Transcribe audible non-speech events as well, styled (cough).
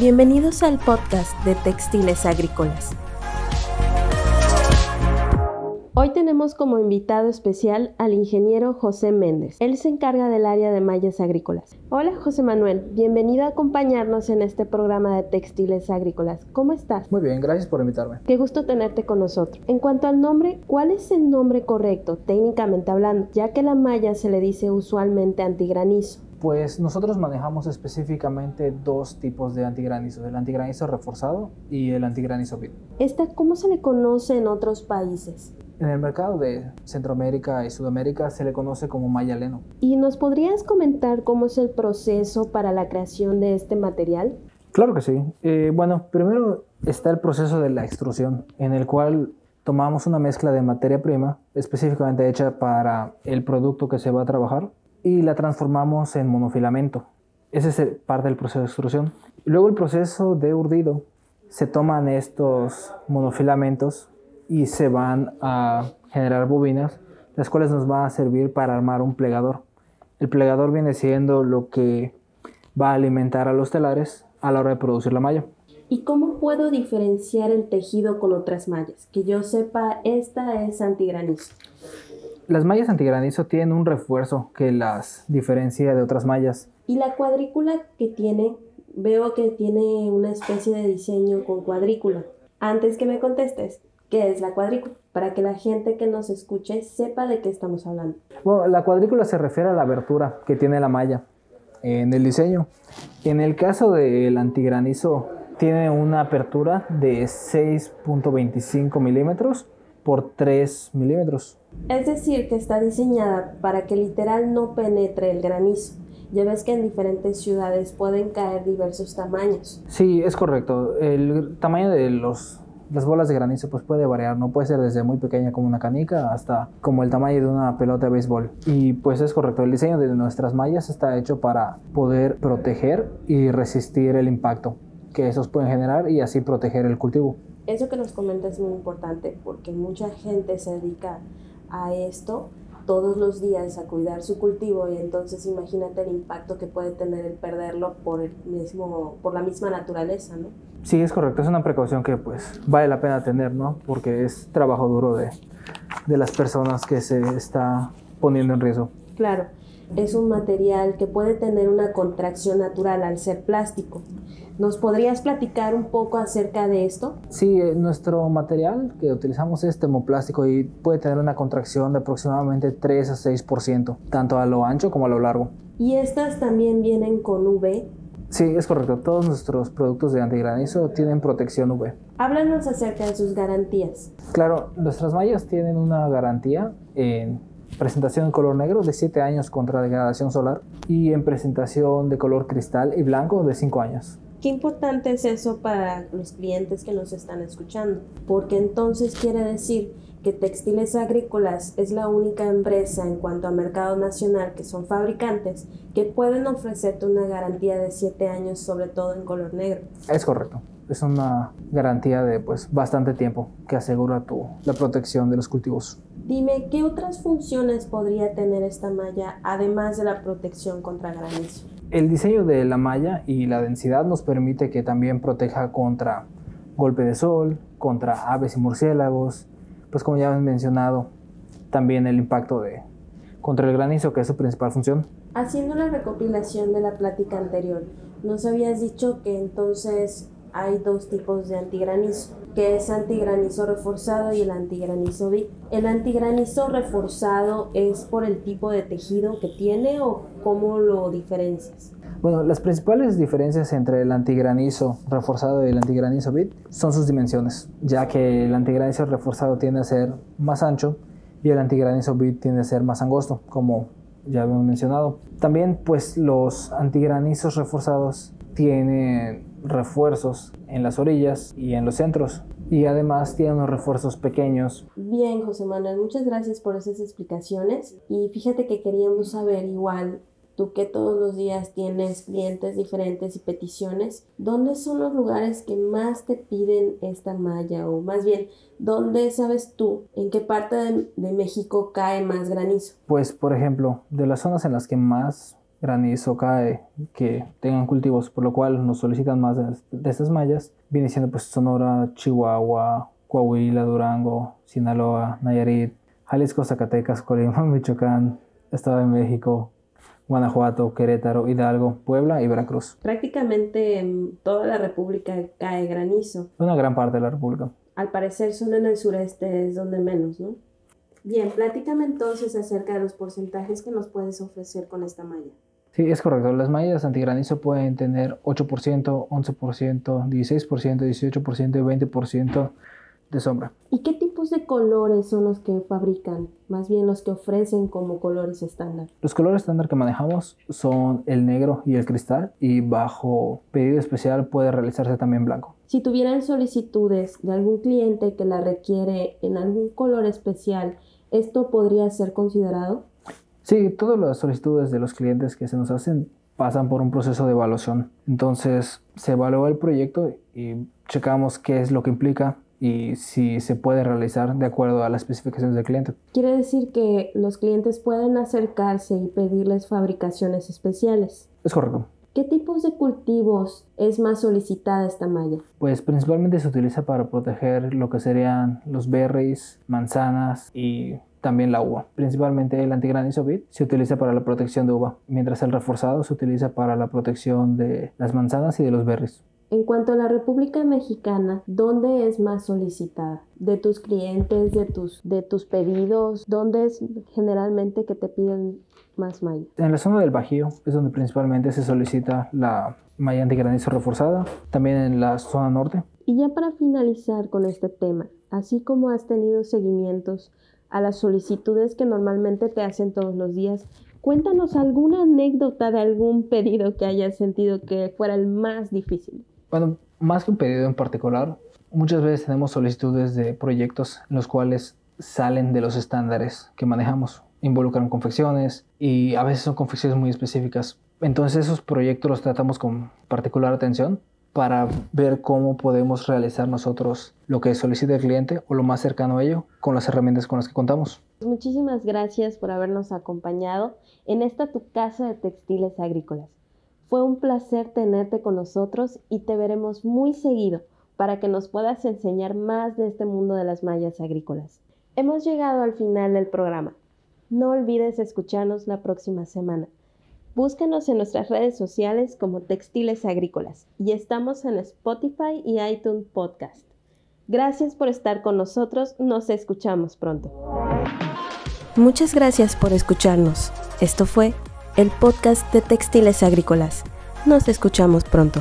Bienvenidos al podcast de Textiles Agrícolas. Hoy tenemos como invitado especial al ingeniero José Méndez. Él se encarga del área de mallas agrícolas. Hola José Manuel, bienvenido a acompañarnos en este programa de textiles agrícolas. ¿Cómo estás? Muy bien, gracias por invitarme. Qué gusto tenerte con nosotros. En cuanto al nombre, ¿cuál es el nombre correcto, técnicamente hablando? Ya que la malla se le dice usualmente antigranizo. Pues nosotros manejamos específicamente dos tipos de antigranizos, el antigranizo reforzado y el antigranizo bit. ¿Esta cómo se le conoce en otros países? En el mercado de Centroamérica y Sudamérica se le conoce como mayaleno. ¿Y nos podrías comentar cómo es el proceso para la creación de este material? Claro que sí. Eh, bueno, primero está el proceso de la extrusión, en el cual tomamos una mezcla de materia prima específicamente hecha para el producto que se va a trabajar y la transformamos en monofilamento. Ese es parte del proceso de extrusión. Luego el proceso de urdido. Se toman estos monofilamentos y se van a generar bobinas, las cuales nos van a servir para armar un plegador. El plegador viene siendo lo que va a alimentar a los telares a la hora de producir la malla. ¿Y cómo puedo diferenciar el tejido con otras mallas? Que yo sepa, esta es antigranizo. Las mallas antigranizo tienen un refuerzo que las diferencia de otras mallas. ¿Y la cuadrícula que tiene? Veo que tiene una especie de diseño con cuadrícula. Antes que me contestes, qué es la cuadrícula, para que la gente que nos escuche sepa de qué estamos hablando. Bueno, la cuadrícula se refiere a la abertura que tiene la malla en el diseño. En el caso del antigranizo, tiene una apertura de 6.25 milímetros por 3 milímetros. Es decir, que está diseñada para que literal no penetre el granizo. Ya ves que en diferentes ciudades pueden caer diversos tamaños. Sí, es correcto. El tamaño de los las bolas de granizo pues puede variar, no puede ser desde muy pequeña como una canica hasta como el tamaño de una pelota de béisbol. Y pues es correcto, el diseño de nuestras mallas está hecho para poder proteger y resistir el impacto que esos pueden generar y así proteger el cultivo. Eso que nos comentas es muy importante porque mucha gente se dedica a esto todos los días a cuidar su cultivo y entonces imagínate el impacto que puede tener el perderlo por el mismo por la misma naturaleza, ¿no? Sí, es correcto, es una precaución que pues vale la pena tener, ¿no? Porque es trabajo duro de, de las personas que se está poniendo en riesgo. Claro, es un material que puede tener una contracción natural al ser plástico. ¿Nos podrías platicar un poco acerca de esto? Sí, eh, nuestro material que utilizamos es termoplástico y puede tener una contracción de aproximadamente 3 a 6%, tanto a lo ancho como a lo largo. ¿Y estas también vienen con UV? Sí, es correcto. Todos nuestros productos de antigranizo tienen protección UV. Háblanos acerca de sus garantías. Claro, nuestras mallas tienen una garantía en presentación en color negro de 7 años contra degradación solar y en presentación de color cristal y blanco de 5 años. Qué importante es eso para los clientes que nos están escuchando, porque entonces quiere decir que Textiles Agrícolas es la única empresa en cuanto a mercado nacional que son fabricantes que pueden ofrecerte una garantía de 7 años, sobre todo en color negro. Es correcto. Es una garantía de pues bastante tiempo que asegura tu, la protección de los cultivos. Dime, ¿qué otras funciones podría tener esta malla además de la protección contra granizo? El diseño de la malla y la densidad nos permite que también proteja contra golpe de sol, contra aves y murciélagos, pues como ya hemos mencionado, también el impacto de contra el granizo, que es su principal función. Haciendo la recopilación de la plática anterior, nos habías dicho que entonces hay dos tipos de antigranizo, que es antigranizo reforzado y el antigranizo bit. ¿El antigranizo reforzado es por el tipo de tejido que tiene o cómo lo diferencias? Bueno, las principales diferencias entre el antigranizo reforzado y el antigranizo bit son sus dimensiones, ya que el antigranizo reforzado tiende a ser más ancho y el antigranizo bit tiende a ser más angosto, como ya hemos mencionado. También pues los antigranizos reforzados tienen refuerzos en las orillas y en los centros y además tiene unos refuerzos pequeños. Bien, José Manuel, muchas gracias por esas explicaciones y fíjate que queríamos saber igual tú que todos los días tienes clientes diferentes y peticiones, ¿dónde son los lugares que más te piden esta malla? O más bien, ¿dónde sabes tú en qué parte de, de México cae más granizo? Pues, por ejemplo, de las zonas en las que más granizo cae, que tengan cultivos, por lo cual nos solicitan más de, estas mallas, viene siendo pues Sonora, Chihuahua, Coahuila, Durango, Sinaloa, Nayarit, Jalisco, Zacatecas, Colima, (laughs) Michoacán, Estado de México, Guanajuato, Querétaro, Hidalgo, Puebla y Veracruz. Prácticamente en toda la República cae granizo. Una gran parte de la República. Al parecer solo en el sureste es donde menos, ¿no? Bien, pláticame entonces acerca de los porcentajes que nos puedes ofrecer con esta malla. Sí, es correcto. Las mallas antigranizo pueden tener 8%, 11%, 16%, 18% y 20% de sombra. ¿Y qué tipos de colores son los que fabrican? Más bien los que ofrecen como colores estándar. Los colores estándar que manejamos son el negro y el cristal y bajo pedido especial puede realizarse también blanco. Si tuvieran solicitudes de algún cliente que la requiere en algún color especial, ¿esto podría ser considerado? Sí, todas las solicitudes de los clientes que se nos hacen pasan por un proceso de evaluación. Entonces se evalúa el proyecto y checamos qué es lo que implica y si se puede realizar de acuerdo a las especificaciones del cliente. Quiere decir que los clientes pueden acercarse y pedirles fabricaciones especiales. Es correcto. ¿Qué tipos de cultivos es más solicitada esta malla? Pues principalmente se utiliza para proteger lo que serían los berries, manzanas y también la uva. Principalmente el antigranizo bit se utiliza para la protección de uva, mientras el reforzado se utiliza para la protección de las manzanas y de los berries. En cuanto a la República Mexicana, ¿dónde es más solicitada? ¿De tus clientes, de tus, de tus pedidos? ¿Dónde es generalmente que te piden más malla? En la zona del Bajío es donde principalmente se solicita la malla antigranizo reforzada, también en la zona norte. Y ya para finalizar con este tema, así como has tenido seguimientos a las solicitudes que normalmente te hacen todos los días, cuéntanos alguna anécdota de algún pedido que hayas sentido que fuera el más difícil. Bueno, más que un pedido en particular, muchas veces tenemos solicitudes de proyectos en los cuales salen de los estándares que manejamos. Involucran confecciones y a veces son confecciones muy específicas. Entonces esos proyectos los tratamos con particular atención para ver cómo podemos realizar nosotros lo que solicita el cliente o lo más cercano a ello con las herramientas con las que contamos. Muchísimas gracias por habernos acompañado en esta tu casa de textiles agrícolas. Fue un placer tenerte con nosotros y te veremos muy seguido para que nos puedas enseñar más de este mundo de las mallas agrícolas. Hemos llegado al final del programa. No olvides escucharnos la próxima semana. Búscanos en nuestras redes sociales como Textiles Agrícolas y estamos en Spotify y iTunes Podcast. Gracias por estar con nosotros, nos escuchamos pronto. Muchas gracias por escucharnos. Esto fue el podcast de Textiles Agrícolas. Nos escuchamos pronto.